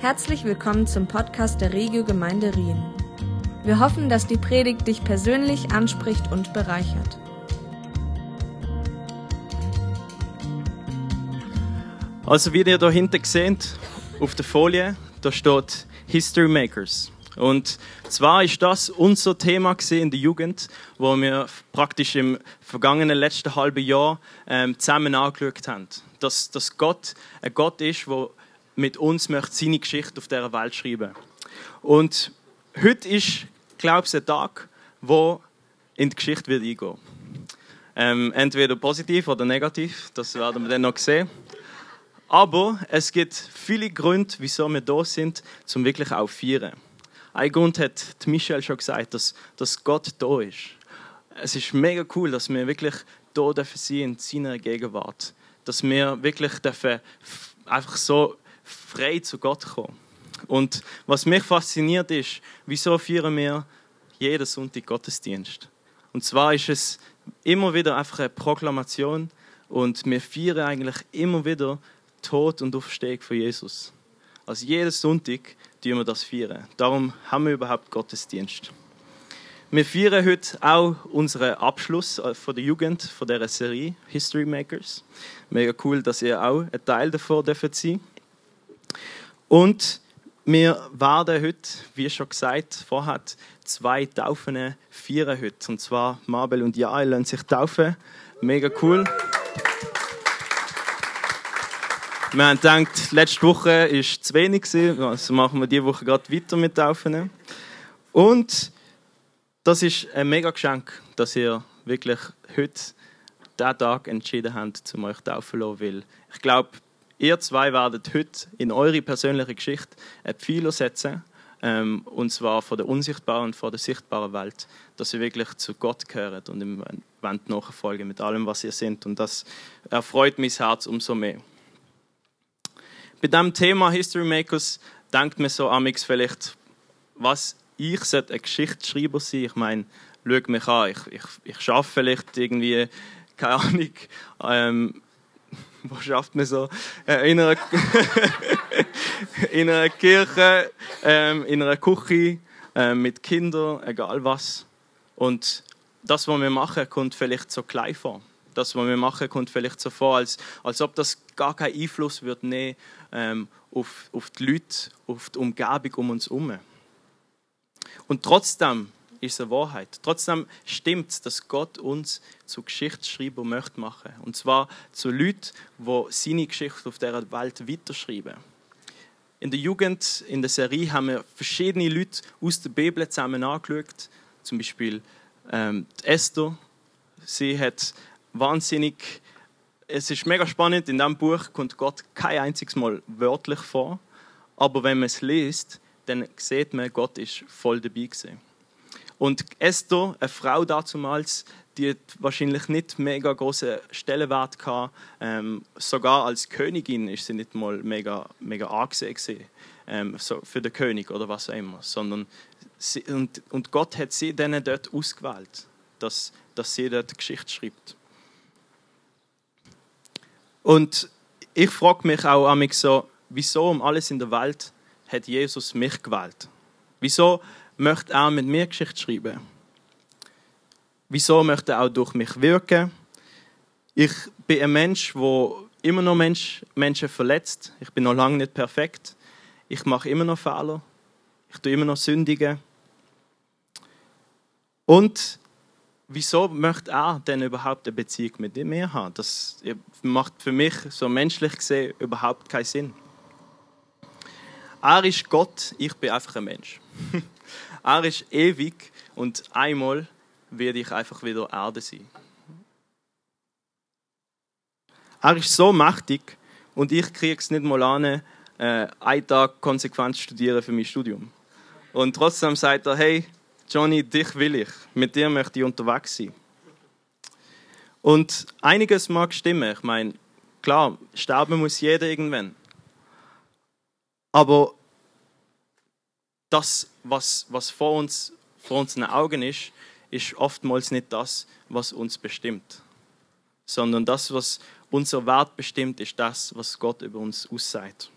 Herzlich willkommen zum Podcast der Regio Gemeinde Rien. Wir hoffen, dass die Predigt dich persönlich anspricht und bereichert. Also wie ihr da hinten seht, auf der Folie, da steht History Makers. Und zwar ist das unser Thema in der Jugend, wo wir praktisch im vergangenen letzten halben Jahr ähm, zusammen angeschaut haben. Dass, dass Gott ein Gott ist, der mit uns möchte seine Geschichte auf dieser Welt schreiben. Und heute ist, glaube ich, ein Tag, wo in die Geschichte wird eingehen. Ähm, entweder positiv oder negativ, das werden wir dann noch sehen. Aber es gibt viele Gründe, wieso wir da sind, zum wirklich auch feiern. Ein Grund hat Michelle schon gesagt, dass, dass Gott da ist. Es ist mega cool, dass wir wirklich da dürfen sein in seiner Gegenwart. Dass wir wirklich dürfen einfach so frei zu Gott kommen. Und was mich fasziniert ist, wieso feiern wir jeden Sonntag Gottesdienst? Und zwar ist es immer wieder einfach eine Proklamation und wir feiern eigentlich immer wieder Tod und Aufstehung von Jesus. Also jeden Sonntag tun wir das feiern. Darum haben wir überhaupt Gottesdienst. Wir feiern heute auch unseren Abschluss äh, von der Jugend von dieser Serie History Makers. Mega cool, dass ihr auch ein Teil davon dürft sein. Und wir werden heute, wie schon gesagt vorher, zwei Taufen feiern heute. Und zwar Mabel und Jael lassen sich taufen. Mega cool. Wir haben gedacht, letzte Woche war zu wenig, also machen wir diese Woche gerade weiter mit Taufen. Und das ist ein mega Geschenk, dass ihr wirklich heute diesen Tag entschieden habt, um euch taufen zu lassen, weil ich glaube, ihr zwei werdet heute in eure persönliche Geschichte ein Pfeiler setzen, ähm, und zwar von der unsichtbaren und von der sichtbaren Welt, dass ihr wirklich zu Gott gehört und ihm nachfolgen mit allem, was ihr seid. Und das erfreut mein Herz umso mehr bei diesem Thema History Makers denkt man so amix vielleicht, was ich sollte ein Geschichtsschreiber sein. Ich meine, schau mich an, ich, ich, ich schaffe vielleicht irgendwie, keine Ahnung, ähm, wo schafft man so? Äh, in, einer in einer Kirche, ähm, in einer Küche, äh, mit Kindern, egal was. Und das, was wir machen, kommt vielleicht so klein vor das, was wir machen, kommt vielleicht so vor, als, als ob das gar keinen Einfluss wird nehmen ähm, auf, auf die Leute, auf die Umgebung um uns herum. Und trotzdem ist eine Wahrheit. Trotzdem stimmt es, dass Gott uns zu Geschichtsschreiber möchte machen. Und zwar zu Leuten, die seine Geschichte auf dieser Welt weiterschreiben. In der Jugend, in der Serie, haben wir verschiedene Leute aus der Bibel zusammen angeschaut. Zum Beispiel ähm, Esther. Sie hat wahnsinnig. Es ist mega spannend. In diesem Buch kommt Gott kein einziges Mal wörtlich vor. Aber wenn man es liest, dann sieht man, Gott ist voll dabei gewesen. Und Esther, eine Frau damals, die hat wahrscheinlich nicht mega großen Stellenwert gehabt. Ähm, sogar als Königin ist sie nicht mal mega, mega angesehen ähm, so für den König oder was auch immer. Sondern sie, und, und Gott hat sie dann dort ausgewählt, dass, dass sie dort Geschichte schreibt. Und ich frage mich auch mich so, wieso um alles in der Welt hat Jesus mich gewählt? Wieso möchte er mit mir Geschichte schreiben? Wieso möchte er auch durch mich wirken? Ich bin ein Mensch, wo immer noch Mensch, Menschen verletzt. Ich bin noch lange nicht perfekt. Ich mache immer noch Fehler. Ich tue immer noch sündigen. Und wieso möchte er denn überhaupt eine Beziehung mit mir haben? Das macht für mich so menschlich gesehen überhaupt keinen Sinn. Er ist Gott, ich bin einfach ein Mensch. er ist ewig und einmal werde ich einfach wieder Erde sein. Er ist so mächtig und ich kriege es nicht mal an, äh, einen Tag konsequent studieren für mein Studium. Und trotzdem sagt er, hey, Johnny, dich will ich. Mit dir möchte ich unterwegs sein. Und einiges mag stimmen. Ich meine, klar, sterben muss jeder irgendwann. Aber das, was, was vor, uns, vor unseren Augen ist, ist oftmals nicht das, was uns bestimmt. Sondern das, was unser Wert bestimmt, ist das, was Gott über uns aussagt.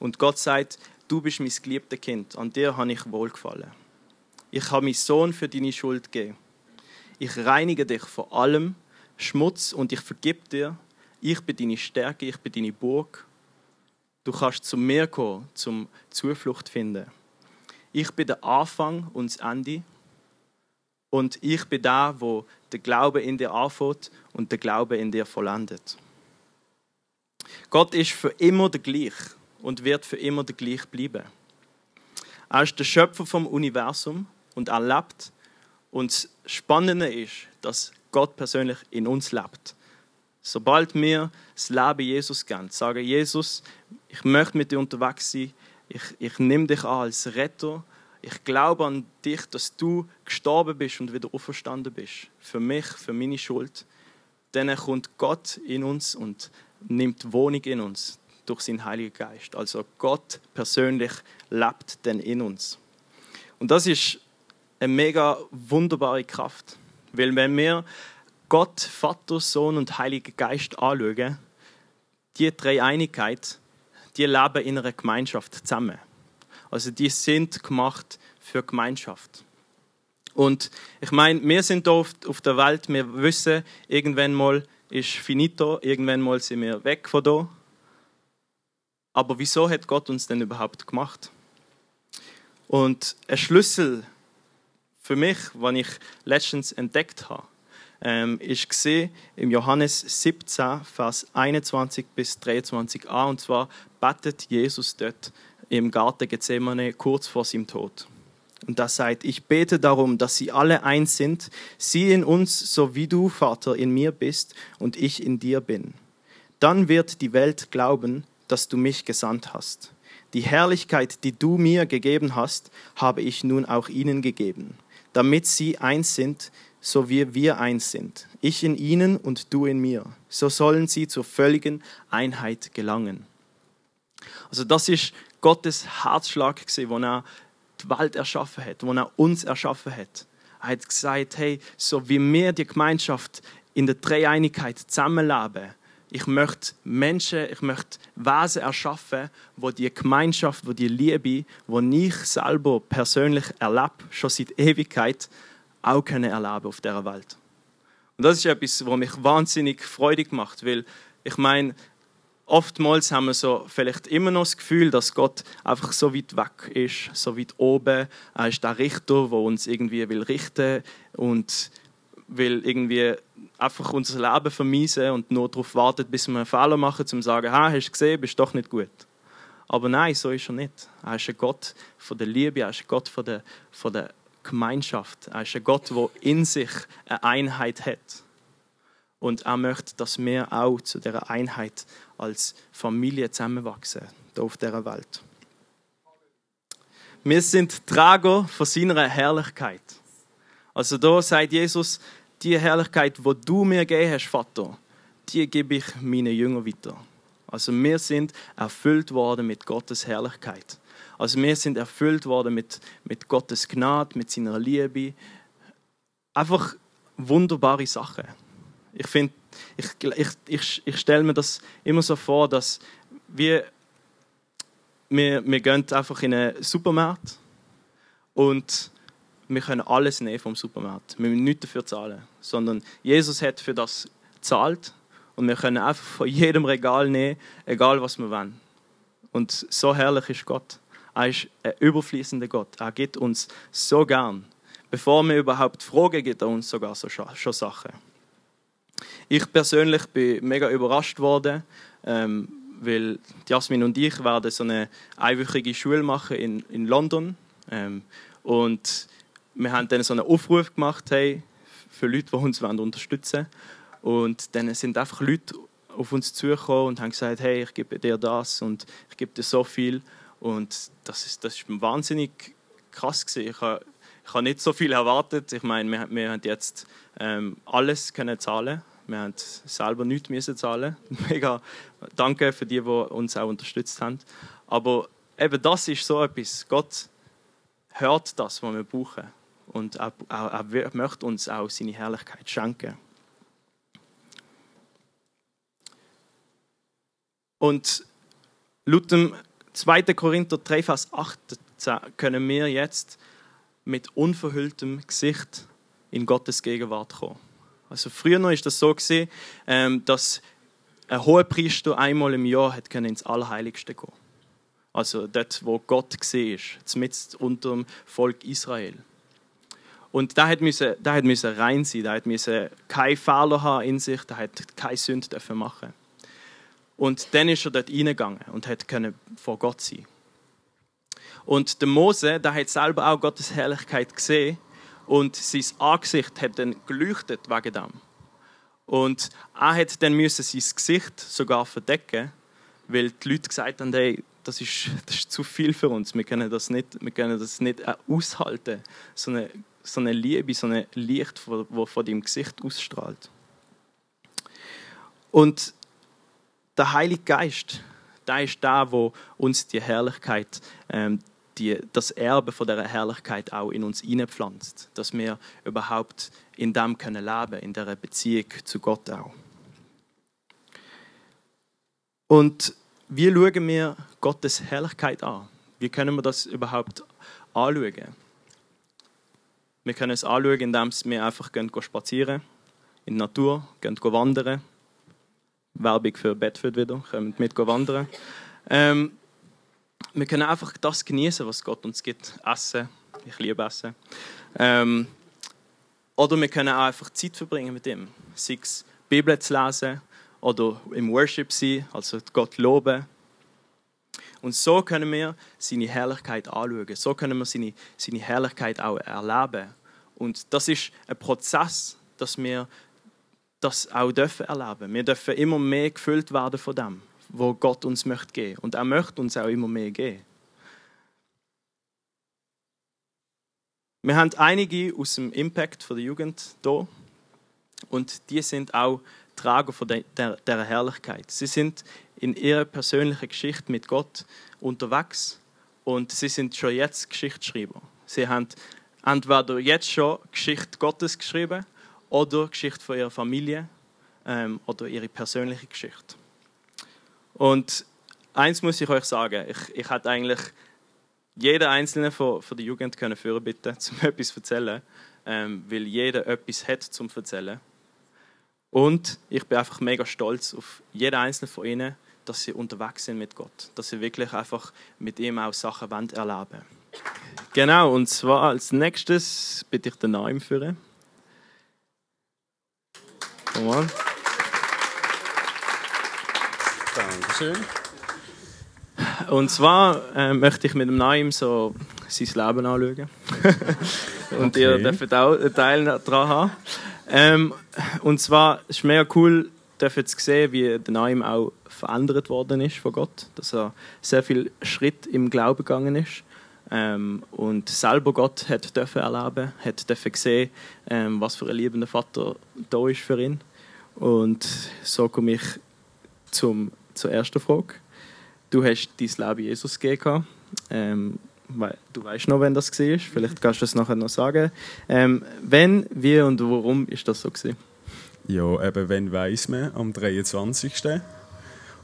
Und Gott sagt, du bist mein geliebtes Kind, an dir habe ich wohlgefallen. Ich habe meinen Sohn für deine Schuld gegeben. Ich reinige dich von allem Schmutz und ich vergib dir. Ich bin deine Stärke, ich bin deine Burg. Du kannst zu mir kommen, zum Zuflucht finden. Ich bin der Anfang und das Ende. Und ich bin da, wo der Glaube in dir anfängt und der Glaube in dir vollendet. Gott ist für immer der gleich und wird für immer der gleich bleiben. Er ist der Schöpfer vom Universum und er lebt. Und das Spannende ist, dass Gott persönlich in uns lebt. Sobald wir das Leben Jesus geben, sagen, Jesus, ich möchte mit dir unterwegs sein, ich, ich nehme dich an als Retter, ich glaube an dich, dass du gestorben bist und wieder auferstanden bist. Für mich, für meine Schuld. Dann kommt Gott in uns und nimmt Wohnung in uns durch seinen Heiligen Geist. Also Gott persönlich lebt dann in uns. Und das ist eine mega wunderbare Kraft. Weil wenn wir Gott, Vater, Sohn und Heiliger Geist anschauen, die drei Einigkeit, die leben in einer Gemeinschaft zusammen. Also die sind gemacht für Gemeinschaft. Und ich meine, wir sind hier auf der Welt, wir wissen, irgendwann mal ist finito, irgendwann mal sind wir weg von hier. Aber wieso hat Gott uns denn überhaupt gemacht? Und ein Schlüssel für mich, den ich letztens entdeckt habe, ähm, ist im Johannes 17, Vers 21 bis 23a. Und zwar betet Jesus dort im Garten Gethsemane kurz vor seinem Tod. Und da sagt, ich bete darum, dass sie alle eins sind, sie in uns, so wie du, Vater, in mir bist und ich in dir bin. Dann wird die Welt glauben, dass du mich gesandt hast. Die Herrlichkeit, die du mir gegeben hast, habe ich nun auch ihnen gegeben, damit sie eins sind, so wie wir eins sind. Ich in ihnen und du in mir. So sollen sie zur völligen Einheit gelangen. Also das ist Gottes Herzschlag wo er die Welt erschaffen hat, wo er uns erschaffen hat. Er hat gesagt, hey, so wie wir die Gemeinschaft in der Dreieinigkeit zusammenleben, ich möchte Menschen, ich möchte Wesen erschaffen, wo die Gemeinschaft, wo die Liebe, wo ich selber persönlich erlebe, schon seit Ewigkeit, auch können erleben auf dieser Welt. Und das ist etwas, was mich wahnsinnig freudig macht, weil ich meine, oftmals haben wir so vielleicht immer noch das Gefühl, dass Gott einfach so weit weg ist, so weit oben. Er ist der Richter, der uns irgendwie will richten und will irgendwie einfach unser Leben vermiesen und nur darauf wartet, bis wir einen Fehler machen, um zu sagen, ha, hast du gesehen, bist doch nicht gut. Aber nein, so ist er nicht. Er ist ein Gott von der Liebe, er ist ein Gott von der, von der Gemeinschaft. Er ist ein Gott, der in sich eine Einheit hat. Und er möchte, dass wir auch zu dieser Einheit als Familie zusammenwachsen, hier auf dieser Welt. Wir sind Trager von seiner Herrlichkeit. Also da sagt Jesus, die Herrlichkeit, wo du mir gegeben hast, Vater, die gebe ich meinen Jüngern weiter. Also wir sind erfüllt worden mit Gottes Herrlichkeit. Also wir sind erfüllt worden mit, mit Gottes Gnade, mit seiner Liebe. Einfach wunderbare Sachen. Ich finde, ich, ich, ich, ich stelle mir das immer so vor, dass wir, wir, wir gehen einfach in einen Supermarkt und wir können alles nehmen vom Supermarkt. Wir müssen nichts dafür zahlen, sondern Jesus hat für das gezahlt und wir können einfach von jedem Regal nehmen, egal was wir wollen. Und so herrlich ist Gott. Er ist ein überfließender Gott. Er gibt uns so gern. Bevor wir überhaupt fragen, gibt er uns sogar so schon Sachen. Ich persönlich bin mega überrascht worden, ähm, weil Jasmin und ich werden so eine einwöchige Schule machen in, in London. Ähm, und wir haben dann so einen Aufruf gemacht hey, für Leute, die uns unterstützen wollen. Und dann sind einfach Leute auf uns zugekommen und haben gesagt, hey, ich gebe dir das und ich gebe dir so viel. Und das ist, das ist wahnsinnig krass gewesen. Ich habe, ich habe nicht so viel erwartet. Ich meine, wir, wir haben jetzt ähm, alles können zahlen. Wir haben selber nichts müssen zahlen. Mega danke für die, die uns auch unterstützt haben. Aber eben das ist so etwas. Gott hört das, was wir brauchen. Und er, er, er möchte uns auch seine Herrlichkeit schenken. Und laut dem 2. Korinther 3, Vers 18 können wir jetzt mit unverhülltem Gesicht in Gottes Gegenwart kommen. Also früher noch ist das so ähm, dass ein hoher Priester einmal im Jahr hat ins Allerheiligste gehen. Also dort, wo Gott war, zumindest unter dem Volk Israel. Und da hat müssen, da hat müssen rein sein, da hat müssen kein Fehler haben in sich, da hat keine Sünde dürfen machen. Und dann ist er dort reingegangen und können vor Gott sein. Und der Mose, der hat selber auch Gottes Herrlichkeit gesehen und sein Angesicht hat dann geleuchtet wegen dem. Und er hat dann müssen sein Gesicht sogar verdecken, weil die Leute gesagt haben, hey, das ist, das ist zu viel für uns. Wir können das nicht, wir können das nicht aushalten. So eine, so eine Liebe, so ein Licht, das von deinem Gesicht ausstrahlt. Und der Heilige Geist, der ist da, wo uns die Herrlichkeit, ähm, die, das Erbe von der Herrlichkeit auch in uns hineinpflanzt, dass wir überhaupt in dem können leben, in der Beziehung zu Gott auch. Und wie schauen wir Gottes Herrlichkeit an? Wie können wir das überhaupt anschauen? Wir können es anschauen, indem wir einfach gehen spazieren in der Natur, gehen wandern. Werbung für Bedford wieder, kommen mit wandern. Ähm, wir können einfach das genießen, was Gott uns gibt. Essen, ich liebe Essen. Ähm, oder wir können auch einfach Zeit verbringen mit ihm. Sei es Bibel zu lesen, oder im Worship sein, also Gott loben. Und so können wir seine Herrlichkeit anschauen. So können wir seine, seine Herrlichkeit auch erleben. Und das ist ein Prozess, dass wir das auch dürfen erleben. Wir dürfen immer mehr gefüllt werden von dem, wo Gott uns möchte geben. Und er möchte uns auch immer mehr geben. Wir haben einige aus dem Impact von der Jugend hier und die sind auch Trager von der, Herrlichkeit. Sie sind in ihrer persönlichen Geschichte mit Gott unterwegs und sie sind schon jetzt Geschichtsschreiber. Sie haben entweder jetzt schon Geschichte Gottes geschrieben oder Geschichte von ihrer Familie ähm, oder ihre persönliche Geschichte. Und eins muss ich euch sagen, ich, ich hätte eigentlich jeder einzelne von, von der Jugend können führen bitten, zum etwas zu erzählen, ähm, weil jeder etwas hat zum erzählen. Und ich bin einfach mega stolz auf jeden einzelnen von ihnen, dass sie unterwegs sind mit Gott. Dass sie wirklich einfach mit ihm auch Sachen wollen erleben Genau, und zwar als nächstes bitte ich den Namen führen. Komm mal. Dankeschön. Und zwar äh, möchte ich mit dem Naim so sein Leben anschauen. und okay. ihr dürft auch einen Teil daran haben. Ähm, und zwar ist es mega cool, dürfen zu sehen, wie der Naim auch verändert worden ist von Gott, dass er sehr viel Schritt im Glauben gegangen ist ähm, und selber Gott hat dürfen erleben, hat dürfen sehen, ähm, was für ein liebender Vater da ist für ihn. Und so komme ich zum, zur ersten Frage. Du hast dein Leben Jesus gegeben. Ähm, du weißt noch, wenn das war. Vielleicht kannst du es nachher noch sagen. Ähm, wenn, wie und warum ist das so gewesen? Ja, eben wenn weiß man am 23.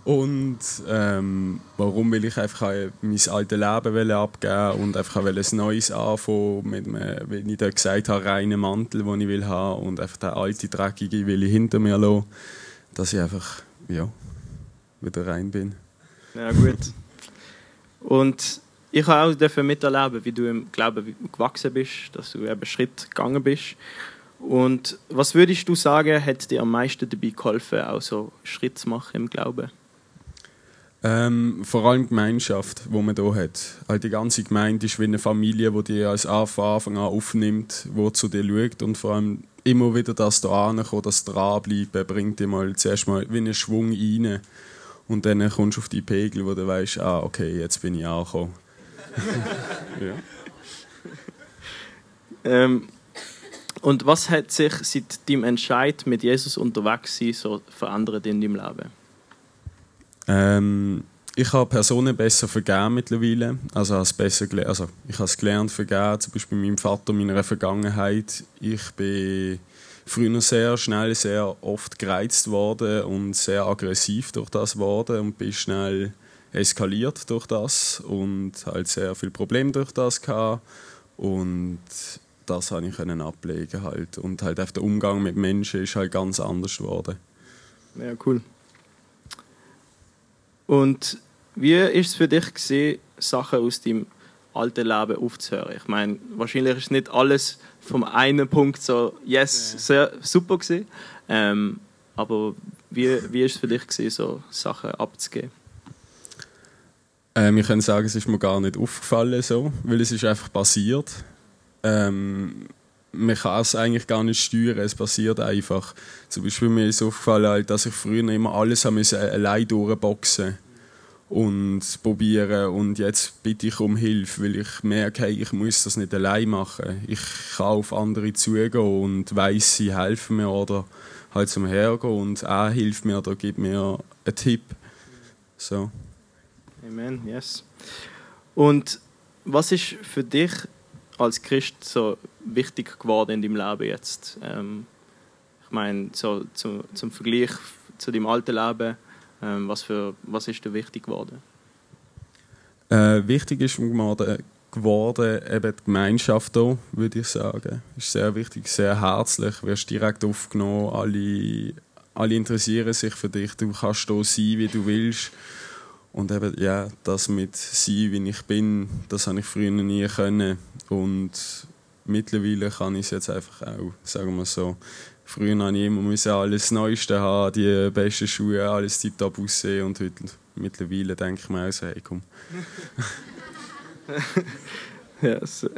Und ähm, warum will ich einfach mein altes Leben abgeben und einfach ein neues anfangen, mit einem, wie ich dort gesagt habe, reinen Mantel, den ich will haben und einfach den alten, dreckige will ich hinter mir lassen, dass ich einfach, ja, wieder rein bin. Ja, gut. Und ich habe auch miterleben, wie du im Glauben gewachsen bist, dass du eben Schritt gegangen bist. Und was würdest du sagen, hat dir am meisten dabei geholfen, auch so Schritt zu machen im Glauben? Ähm, vor allem die Gemeinschaft, die man hier hat. Also die ganze Gemeinde ist wie eine Familie, die dich als Anfang an aufnimmt, die zu dir schaut und vor allem immer wieder das da ankommen, das dranbleiben, bringt dir mal zuerst mal wie einen Schwung rein und dann kommst du auf die Pegel, wo du weißt, ah, okay, jetzt bin ich angekommen. ja. ähm, und was hat sich seit deinem Entscheid mit Jesus unterwegs sein so verändert in deinem Leben? Ähm, ich habe Personen besser vergeben mittlerweile. Also, als besser also ich habe es gelernt vergeben, zum Beispiel meinem Vater, meiner Vergangenheit. Ich bin früher sehr schnell, sehr oft gereizt worden und sehr aggressiv durch das worden und bin schnell eskaliert durch das und halt sehr viel Probleme durch das gehabt. und das habe ich können ablegen halt und halt auch der Umgang mit Menschen ist halt ganz anders geworden. Ja, cool. Und wie ist es für dich gesehen, Sachen aus deinem alten Leben aufzuhören? Ich meine, wahrscheinlich ist nicht alles vom einen Punkt so, yes, sehr super gewesen. Ähm, aber wie, wie ist es für dich gewesen, so Sachen abzugeben? Ähm, ich kann sagen, es ist mir gar nicht aufgefallen so, weil es ist einfach passiert. Ähm, man kann es eigentlich gar nicht steuern, es passiert einfach. Zum Beispiel mir ist aufgefallen, dass ich früher immer alles allein durchboxen und probieren und jetzt bitte ich um Hilfe, weil ich merke, hey, ich muss das nicht allein machen. Ich kann auf andere zugehen und weiß, sie helfen mir oder halt zum Hergehen und er hilft mir oder gibt mir einen Tipp. So. Amen, yes. Und was ist für dich als Christ so wichtig geworden in deinem Leben jetzt? Ähm, ich meine, so zu, zum Vergleich zu deinem alten Leben, ähm, was, für, was ist dir wichtig geworden? Äh, wichtig ist geworden, geworden eben die Gemeinschaft hier, würde ich sagen. Ist sehr wichtig, sehr herzlich, wirst direkt aufgenommen, alle, alle interessieren sich für dich, du kannst hier sein, wie du willst. Und eben, ja, das mit sein, wie ich bin, das habe ich früher nie können. Und mittlerweile kann ich es jetzt einfach auch, sagen wir so. Früher habe ich immer alles Neueste haben, die besten Schuhe, alles tiptop aussehen. Und heute, mittlerweile denke ich mir auch so, hey, komm. yes.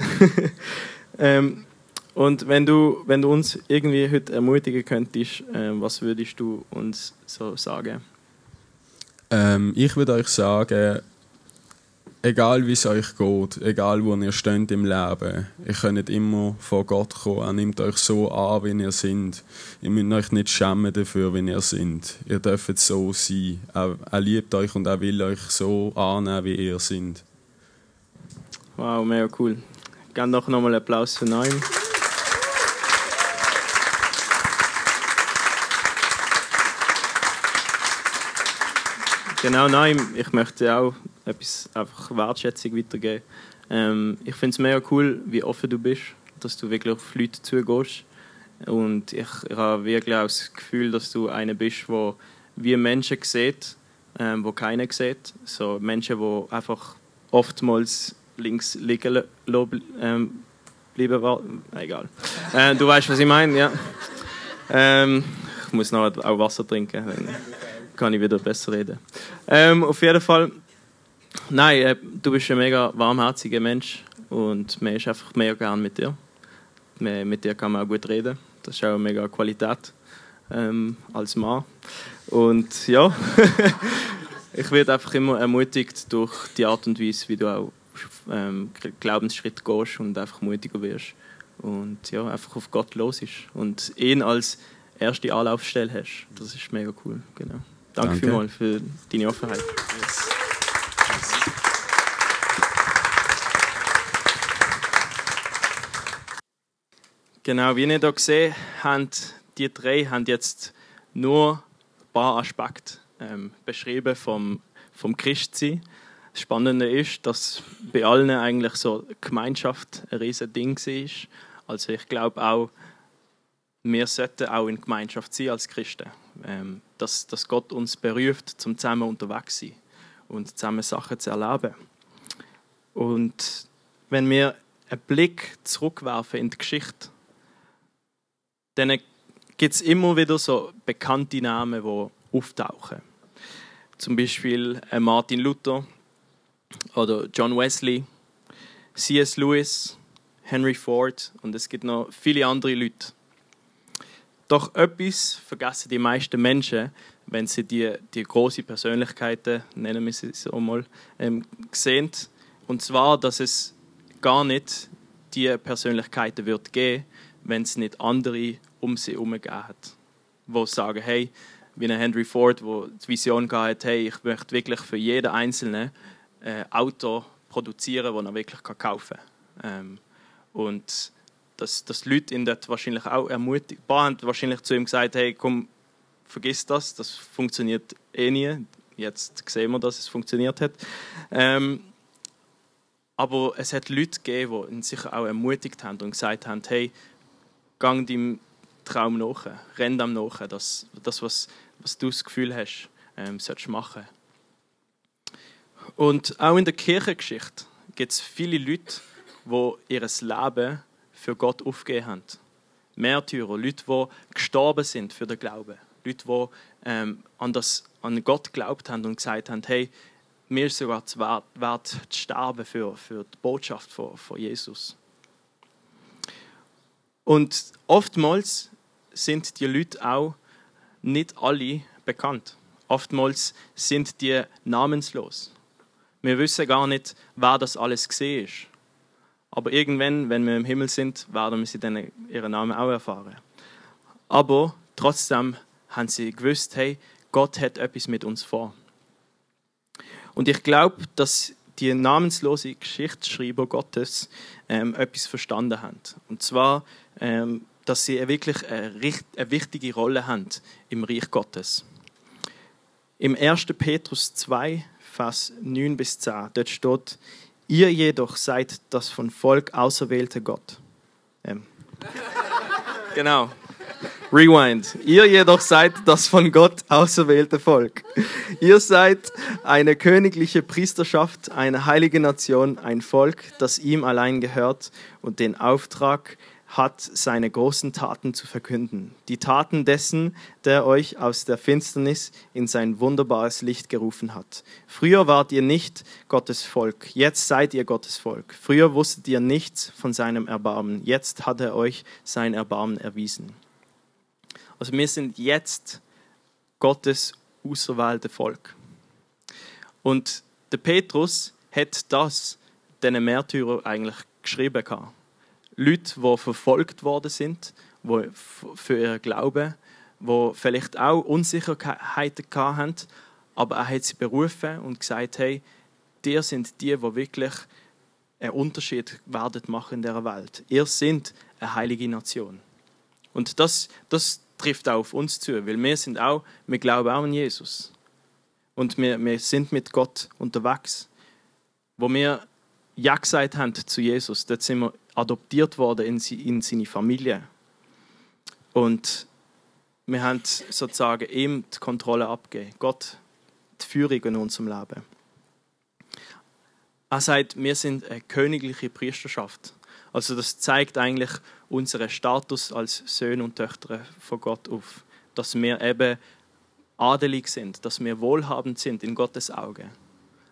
ähm, und wenn du, wenn du uns irgendwie heute ermutigen könntest, äh, was würdest du uns so sagen? Ähm, ich würde euch sagen, egal wie es euch geht, egal wo ihr steht im Leben, ihr könnt immer vor Gott kommen. Er nimmt euch so an, wie ihr seid. Ihr müsst euch nicht schämen dafür, wie ihr seid. Ihr dürft so sein. Er, er liebt euch und er will euch so annehmen, wie ihr seid. Wow, mega cool. Gerne doch nochmal Applaus für Neun. Genau, nein, ich möchte auch etwas einfach Wertschätzung weitergeben. Ähm, ich finde es mega cool, wie offen du bist, dass du wirklich auf Leute zugehst. Und ich, ich habe wirklich auch das Gefühl, dass du einer bist, der wie Menschen sieht, ähm, wo keiner sieht. So Menschen, die einfach oftmals links liegen ähm, bleiben wollen. Egal. Äh, du weißt, was ich meine, ja. Ähm, ich muss noch auch Wasser trinken kann ich wieder besser reden. Ähm, auf jeden Fall, nein, äh, du bist ein mega warmherziger Mensch und man ist einfach mega gern mit dir. Mit dir kann man auch gut reden. Das ist auch eine mega Qualität ähm, als Mann. Und ja, ich werde einfach immer ermutigt durch die Art und Weise, wie du auch ähm, Glaubensschritt gehst und einfach mutiger wirst. Und ja, einfach auf Gott los ist. Und ihn als erste Anlaufstelle hast. Das ist mega cool, genau. Danke, Danke. vielmals für deine Offenheit. Yes. Genau, wie ihr hier gesehen habt, die drei haben jetzt nur ein paar Aspekte ähm, beschrieben vom, vom Christsein. Das Spannende ist, dass bei allen eigentlich so Gemeinschaft ein riesiges Ding war. Also ich glaube auch, wir sollten auch in Gemeinschaft sein als Christen. Ähm, dass, dass Gott uns beruft, zum zusammen unterwegs zu sein und zusammen Sachen zu erleben. Und wenn wir einen Blick zurückwerfen in die Geschichte, dann gibt es immer wieder so bekannte Namen, die auftauchen. Zum Beispiel äh, Martin Luther oder John Wesley, C.S. Lewis, Henry Ford und es gibt noch viele andere Leute. Doch etwas vergessen die meisten Menschen, wenn sie die, die großen Persönlichkeiten, nennen wir sie so mal, ähm, sehen. Und zwar, dass es gar nicht die Persönlichkeiten wird geben, wenn es nicht andere um sie herum hat. Die sagen, hey, wie ein Henry Ford, der die Vision hat, hey, ich möchte wirklich für jeden Einzelnen ein äh, Auto produzieren, das er wirklich kaufen kann. Ähm, und dass, dass die Leute ihn dort wahrscheinlich auch ermutigt. Ein paar haben wahrscheinlich zu ihm gesagt, hey, komm, vergiss das, das funktioniert eh nie. Jetzt sehen wir, dass es funktioniert hat. Ähm, aber es hat Leute gegeben, die sich auch ermutigt haben und gesagt haben, hey, gang deinem Traum nach, renn dem nach, dass das, was, was du das Gefühl hast, ähm, sollst machen. Und auch in der Kirchengeschichte gibt es viele Leute, die ihr Leben für Gott aufgegeben haben. Märtyrer, Leute, die gestorben sind für den Glauben. Leute, die ähm, an, das, an Gott geglaubt haben und gesagt haben, hey, mir ist sogar wert, zu sterben für, für die Botschaft von, von Jesus. Und oftmals sind die Leute auch nicht alle bekannt. Oftmals sind die namenslos. Wir wissen gar nicht, wer das alles gesehen ist. Aber irgendwann, wenn wir im Himmel sind, werden wir sie dann ihren Namen auch erfahren. Aber trotzdem haben sie gewusst, hey, Gott hat etwas mit uns vor. Und ich glaube, dass die namenslose Geschichtsschreiber Gottes ähm, etwas verstanden haben. Und zwar, ähm, dass sie wirklich eine, eine wichtige Rolle haben im Reich Gottes. Im 1. Petrus 2, Vers 9 bis 10, dort steht, ihr jedoch seid das von Volk auserwählte Gott. Ähm. genau. Rewind. Ihr jedoch seid das von Gott auserwählte Volk. Ihr seid eine königliche Priesterschaft, eine heilige Nation, ein Volk, das ihm allein gehört und den Auftrag hat, seine großen Taten zu verkünden. Die Taten dessen, der euch aus der Finsternis in sein wunderbares Licht gerufen hat. Früher wart ihr nicht Gottes Volk, jetzt seid ihr Gottes Volk. Früher wusstet ihr nichts von seinem Erbarmen, jetzt hat er euch sein Erbarmen erwiesen. Also wir sind jetzt Gottes auserwählte Volk. Und der Petrus hat das den Märtyrer eigentlich geschrieben gehabt. Leute, die verfolgt worden sind, für ihr Glauben, die vielleicht auch Unsicherheiten hatten, aber er hat sie berufen und gesagt, hey, dir sind die, die wirklich einen Unterschied werden machen in dieser Welt. Ihr seid eine heilige Nation. Und das, das trifft auch auf uns zu, weil wir sind auch, wir glauben auch an Jesus. Und wir, wir sind mit Gott unterwegs. Wo wir Ja gesagt haben zu Jesus, dort sind wir adoptiert worden in, in seine Familie. Und wir haben sozusagen ihm die Kontrolle abgegeben. Gott die Führung in unserem Leben. Er sagt, wir sind eine königliche Priesterschaft. Also das zeigt eigentlich unseren Status als Söhne und Töchter von Gott auf, dass wir eben adelig sind, dass wir wohlhabend sind in Gottes Augen.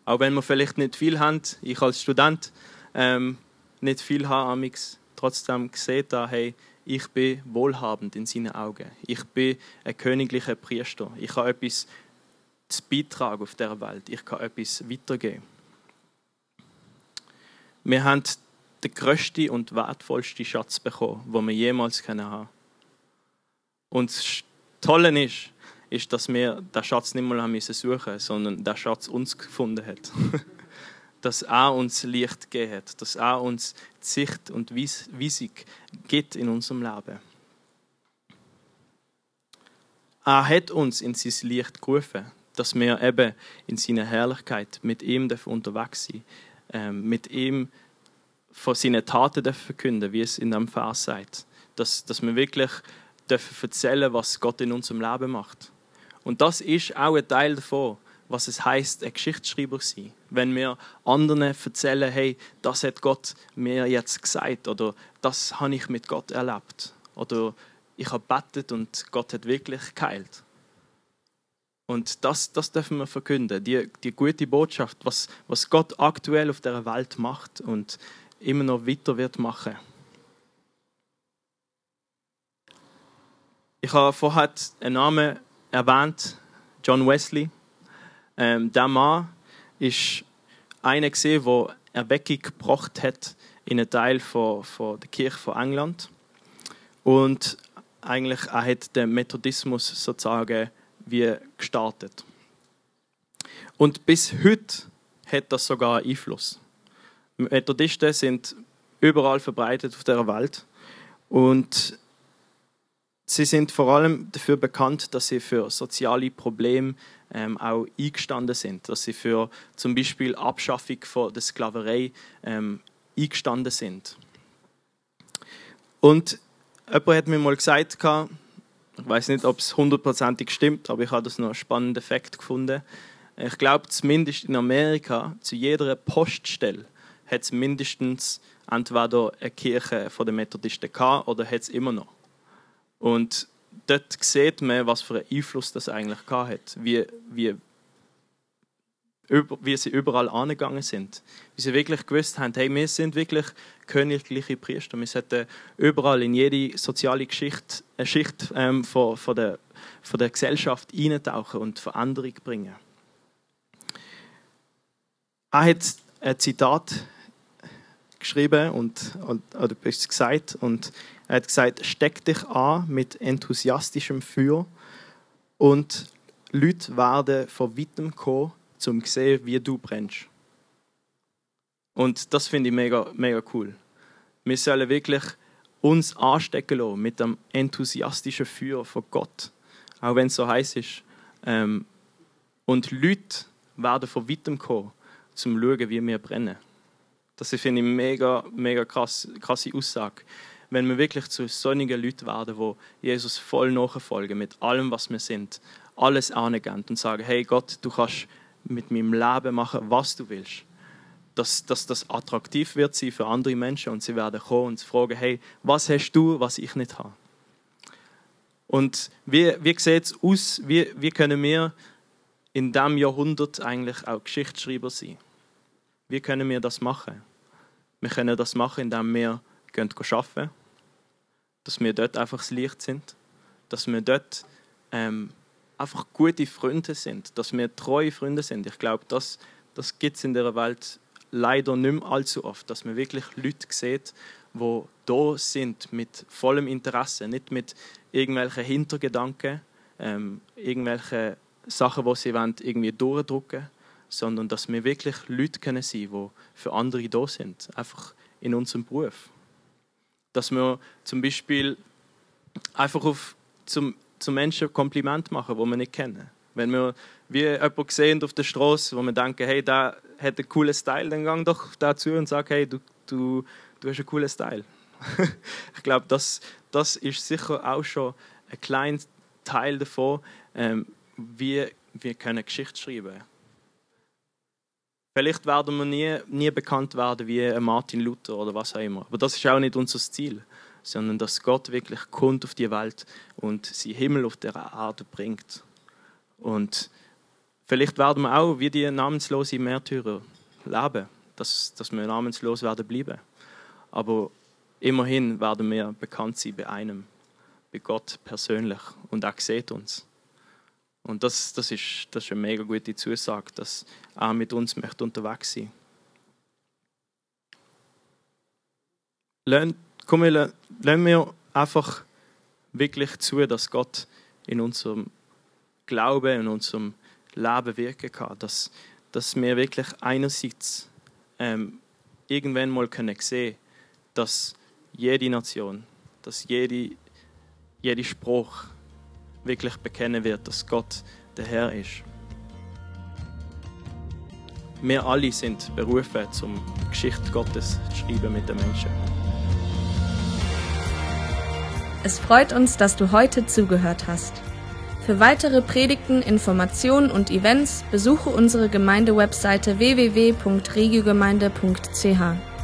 Auch wenn wir vielleicht nicht viel haben, ich als Student ähm, nicht viel habe, amix, trotzdem sieht da, hey, ich bin wohlhabend in seinen Augen. Ich bin ein königlicher Priester. Ich habe etwas zu beitragen auf der Welt. Ich kann etwas weitergeben. Wir haben den größten und wertvollsten Schatz bekommen, den wir jemals haben. Und das Tolle ist, ist, dass wir den Schatz nicht haben suchen sondern der Schatz uns gefunden hat. dass er uns Licht gegeben hat, dass er uns Sicht und Weisung gibt in unserem Leben. Er hat uns in sein Licht gerufen, dass wir eben in seiner Herrlichkeit mit ihm unterwegs sein dürfen, mit ihm von seinen Taten dürfen verkünden, wie es in dem Vers sagt. Dass, dass wir wirklich dürfen erzählen, was Gott in unserem Leben macht. Und das ist auch ein Teil davon, was es heißt, ein Geschichtsschreiber zu sein. Wenn wir anderen erzählen, hey, das hat Gott mir jetzt gesagt oder das habe ich mit Gott erlebt oder ich habe bettet und Gott hat wirklich geheilt. Und das, das dürfen wir verkünden, die, die gute Botschaft, was, was Gott aktuell auf der Welt macht und immer noch weiter wird machen. Ich habe vorher einen Namen erwähnt, John Wesley. Ähm, der Mann ist einer gesehen, der Erweckung gebracht hat in einen Teil von, von der Kirche von England und eigentlich er hat den Methodismus sozusagen wie gestartet. Und bis heute hat das sogar Einfluss. Methodisten sind überall verbreitet auf der Welt und sie sind vor allem dafür bekannt, dass sie für soziale Probleme ähm, auch eingestanden sind, dass sie für zum Beispiel Abschaffung von der Sklaverei ähm, eingestanden sind. Und jemand hat mir mal gesagt, ich weiß nicht, ob es hundertprozentig stimmt, aber ich habe das noch einen spannenden Effekt gefunden. Ich glaube, zumindest in Amerika, zu jeder Poststelle hat es mindestens entweder eine Kirche von den Methodisten gehabt oder hat es immer noch. Und dort sieht man, was für einen Einfluss das eigentlich gehabt hat, wie, wie, wie sie überall angegangen sind. Wie sie wirklich gewusst haben, hey, wir sind wirklich königliche Priester. Wir sollten überall in jede soziale Geschichte, eine Schicht ähm, von, von, der, von der Gesellschaft eintauchen und Veränderung bringen. Er hat ein Zitat geschrieben und, und oder gesagt und er hat gesagt, steck dich an mit enthusiastischem Feuer und Leute werden von weitem kommen, um zu sehen, wie du brennst. Und das finde ich mega, mega cool. Wir sollen wirklich uns anstecken lassen mit dem enthusiastischen Feuer von Gott, auch wenn es so heiß ist. Ähm, und Leute werden von weitem kommen, zum zu schauen, wie wir brennen. Das finde ich mega, mega krass, krasse Aussage. Wenn wir wirklich zu sonnigen Leuten werden, die Jesus voll nachfolgen, mit allem, was wir sind, alles angeben und sagen, hey Gott, du kannst mit meinem Leben machen, was du willst. Dass, dass das attraktiv wird sein für andere Menschen und sie werden kommen und fragen, hey, was hast du, was ich nicht habe? Und wie, wie sieht es aus, wie, wie können wir in diesem Jahrhundert eigentlich auch Geschichtsschreiber sein? Wie können wir das machen? Wir können das machen, indem wir gehen arbeiten, dass wir dort einfach das Licht sind, dass wir dort ähm, einfach gute Freunde sind, dass wir treue Freunde sind. Ich glaube, das, das gibt es in der Welt leider nicht mehr allzu oft, dass man wirklich Leute sieht, die da sind mit vollem Interesse, nicht mit irgendwelchen Hintergedanken, ähm, irgendwelche Sachen, die sie wollen, irgendwie durchdrücken. Sondern dass wir wirklich Leute können sein die für andere da sind, einfach in unserem Beruf. Dass wir zum Beispiel einfach auf, zum, zum Menschen Kompliment machen, die wir nicht kennen. Wenn wir wie jemanden sehen auf der Straße, wo wir denken, hey, der hat einen coolen Style, dann gang doch dazu und sag, hey, du, du, du hast einen coolen Style. ich glaube, das, das ist sicher auch schon ein kleiner Teil davon, ähm, wie wir können Geschichte schreiben können Vielleicht werden wir nie, nie bekannt werden wie Martin Luther oder was auch immer. Aber das ist auch nicht unser Ziel, sondern dass Gott wirklich kommt auf die Welt und sie Himmel auf der Erde bringt. Und vielleicht werden wir auch wie die namenslose Märtyrer leben, dass, dass wir namenslos werden bleiben. Aber immerhin werden wir bekannt sein bei einem, bei Gott persönlich. Und er sieht uns. Und das, das, ist, das ist eine mega gute Zusage, dass er mit uns möchte unterwegs sein möchte. Komm, lassen wir einfach wirklich zu, dass Gott in unserem Glauben, in unserem Leben wirken kann. Dass, dass wir wirklich einerseits ähm, irgendwann mal können sehen dass jede Nation, dass jede, jeder Spruch, wirklich bekennen wird, dass Gott der Herr ist. Wir alle sind berufen, zum Geschichte Gottes zu schreiben mit den Menschen. Es freut uns, dass du heute zugehört hast. Für weitere Predigten, Informationen und Events besuche unsere Gemeindewebseite www.regiogemeinde.ch.